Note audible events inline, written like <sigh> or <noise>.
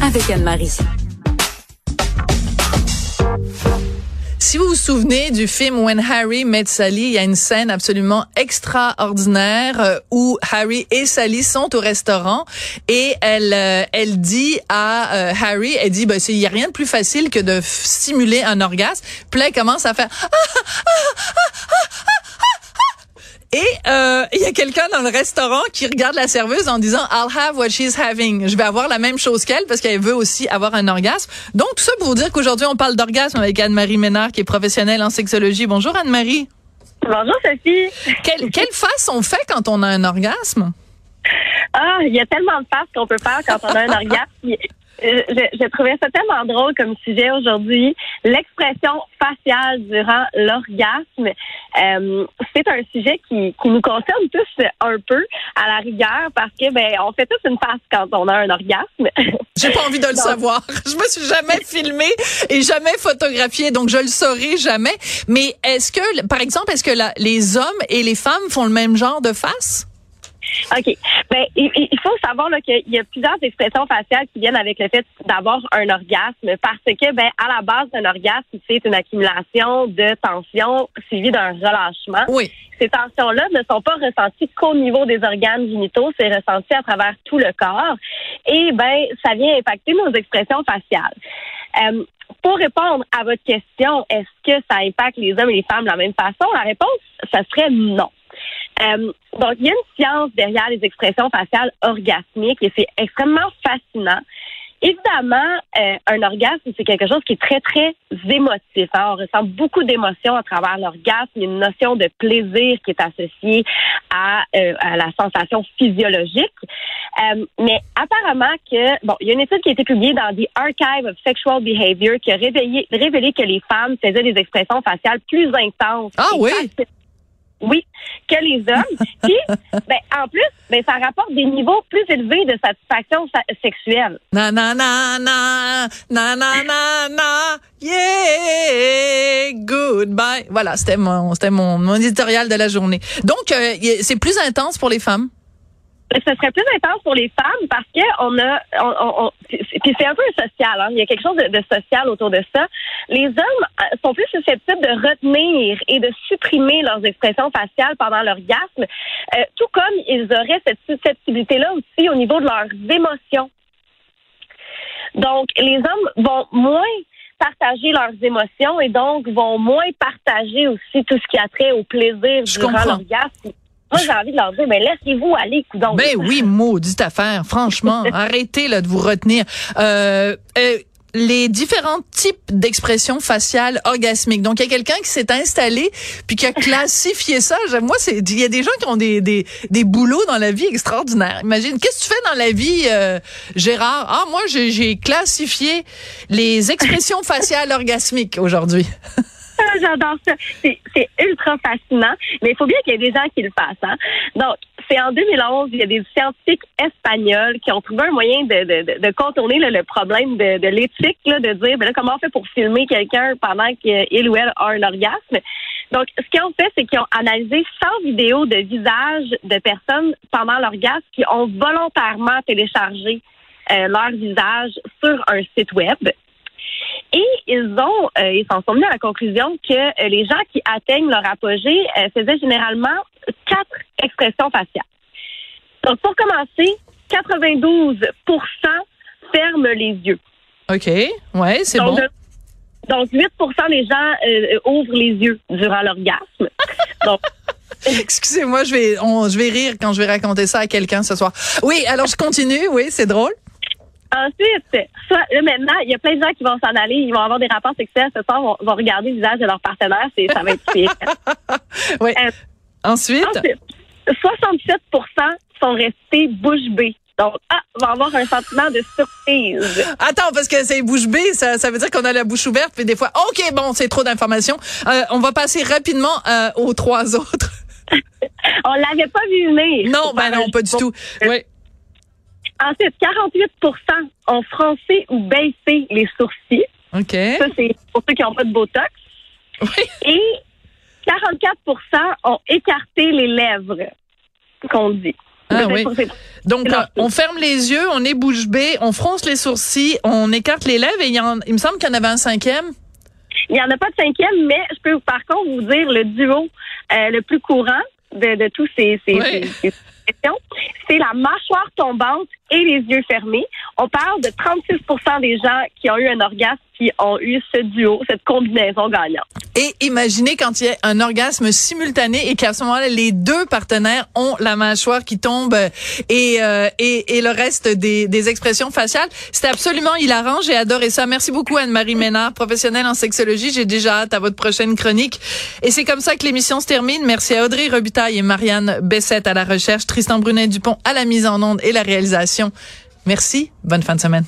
avec Anne-Marie. Si vous vous souvenez du film When Harry Met Sally, il y a une scène absolument extraordinaire euh, où Harry et Sally sont au restaurant et elle euh, elle dit à euh, Harry, elle dit bah il y a rien de plus facile que de simuler un orgasme. Puis commence à faire ah, ah, ah, et y a quelqu'un dans le restaurant qui regarde la serveuse en disant I'll have what she's having. Je vais avoir la même chose qu'elle parce qu'elle veut aussi avoir un orgasme. Donc tout ça pour vous dire qu'aujourd'hui on parle d'orgasme avec Anne-Marie Ménard qui est professionnelle en sexologie. Bonjour Anne-Marie. Bonjour Sophie. Quelle, quelle face on fait quand on a un orgasme? Ah, il y a tellement de faces qu'on peut faire quand on a un orgasme. Euh, je, trouvais ça tellement drôle comme sujet aujourd'hui. L'expression faciale durant l'orgasme, euh, c'est un sujet qui, qui nous concerne tous un peu à la rigueur parce que ben on fait tous une face quand on a un orgasme. <laughs> J'ai pas envie de le savoir. Je me suis jamais filmée et jamais photographiée, donc je le saurai jamais. Mais est-ce que, par exemple, est-ce que les hommes et les femmes font le même genre de face? OK. Ben, il, faut savoir qu'il y a plusieurs expressions faciales qui viennent avec le fait d'avoir un orgasme parce que, ben, à la base d'un orgasme, c'est une accumulation de tensions suivie d'un relâchement. Oui. Ces tensions-là ne sont pas ressenties qu'au niveau des organes génitaux, c'est ressenti à travers tout le corps. Et, ben, ça vient impacter nos expressions faciales. Euh, pour répondre à votre question, est-ce que ça impacte les hommes et les femmes de la même façon? La réponse, ça serait non. Euh, donc, il y a une science derrière les expressions faciales orgasmiques et c'est extrêmement fascinant. Évidemment, euh, un orgasme, c'est quelque chose qui est très, très émotif. Hein. On ressent beaucoup d'émotions à travers l'orgasme. Il y a une notion de plaisir qui est associée à, euh, à la sensation physiologique. Euh, mais apparemment que, bon, il y a une étude qui a été publiée dans The Archive of Sexual Behavior qui a révélé, révélé que les femmes faisaient des expressions faciales plus intenses. Ah oui? Oui, que les hommes. <laughs> Puis, ben, en plus, ben, ça rapporte des niveaux plus élevés de satisfaction sexuelle. Na na na na na na na na yeah goodbye. Voilà, c'était mon c'était mon, mon éditorial de la journée. Donc, euh, c'est plus intense pour les femmes? Ce serait plus intense pour les femmes parce que on a, on, on, c'est un peu social. Hein? Il y a quelque chose de, social autour de ça. Les hommes euh, sont plus susceptibles de retenir et de supprimer leurs expressions faciales pendant l'orgasme, euh, tout comme ils auraient cette susceptibilité-là aussi au niveau de leurs émotions. Donc, les hommes vont moins partager leurs émotions et donc vont moins partager aussi tout ce qui a trait au plaisir durant l'orgasme moi, j'ai envie de leur dire, mais laissez-vous aller. Ben oui, maudite affaire. Franchement, <laughs> arrêtez là de vous retenir. Euh, euh, les différents types d'expressions faciales orgasmiques. Donc, il y a quelqu'un qui s'est installé puis qui a classifié ça. Moi, c'est il y a des gens qui ont des, des, des boulots dans la vie extraordinaires. Imagine, qu'est-ce que tu fais dans la vie, euh, Gérard? Ah, moi, j'ai classifié les expressions <laughs> faciales orgasmiques aujourd'hui. J'adore ça. C'est ultra fascinant, mais il faut bien qu'il y ait des gens qui le fassent. Hein? Donc, c'est en 2011, il y a des scientifiques espagnols qui ont trouvé un moyen de, contourner le problème de, l'éthique, de dire ben comment on fait pour filmer quelqu'un pendant qu'il ou elle a un orgasme? Donc, ce qu'ils ont fait, c'est qu'ils ont analysé 100 vidéos de visages de personnes pendant l'orgasme qui ont volontairement téléchargé euh, leur visage sur un site web. Et ils ont, euh, ils s'en sont venus à la conclusion que euh, les gens qui atteignent leur apogée euh, faisaient généralement quatre expressions faciales. Donc, pour commencer, 92 ferment les yeux. OK. Ouais, c'est bon. donc, 8 des gens ouvrent les yeux durant l'orgasme. <laughs> donc, Excusez-moi, je vais, je vais rire quand je vais raconter ça à quelqu'un ce soir. Oui, alors je continue. Oui, c'est drôle. Ensuite, là, maintenant, il y a plein de gens qui vont s'en aller, ils vont avoir des rapports sexuels ce soir, vont, vont regarder le visage de leur partenaire, c'est, ça va être pire. <laughs> oui. Euh, ensuite? 67% sont restés bouche bée. Donc, ah, va avoir un sentiment de surprise. Attends, parce que c'est bouche bée, ça, ça veut dire qu'on a la bouche ouverte, puis des fois, OK, bon, c'est trop d'informations. Euh, on va passer rapidement euh, aux trois autres. <laughs> on l'avait pas vu venir. Non, ben non, pas du tout. Oui. Ensuite, 48% ont froncé ou baissé les sourcils. OK. Ça, c'est pour ceux qui n'ont pas de Botox. Oui. Et 44% ont écarté les lèvres, qu'on dit. Ah oui. Donc, on ferme les yeux, on est bouche bée, on fronce les sourcils, on écarte les lèvres et il, y en, il me semble qu'il y en avait un cinquième. Il n'y en a pas de cinquième, mais je peux par contre vous dire le duo euh, le plus courant de, de tous ces, ces, ces c'est la mâchoire tombante et les yeux fermés. On parle de 36 des gens qui ont eu un orgasme qui ont eu ce duo, cette combinaison gagnante. Et imaginez quand il y a un orgasme simultané et qu'à ce moment-là, les deux partenaires ont la mâchoire qui tombe et, euh, et, et, le reste des, des expressions faciales. C'était absolument hilarant. J'ai adoré ça. Merci beaucoup Anne-Marie Ménard, professionnelle en sexologie. J'ai déjà hâte à votre prochaine chronique. Et c'est comme ça que l'émission se termine. Merci à Audrey Robitaille et Marianne Bessette à la recherche, Tristan Brunet-Dupont à la mise en onde et la réalisation. Merci. Bonne fin de semaine.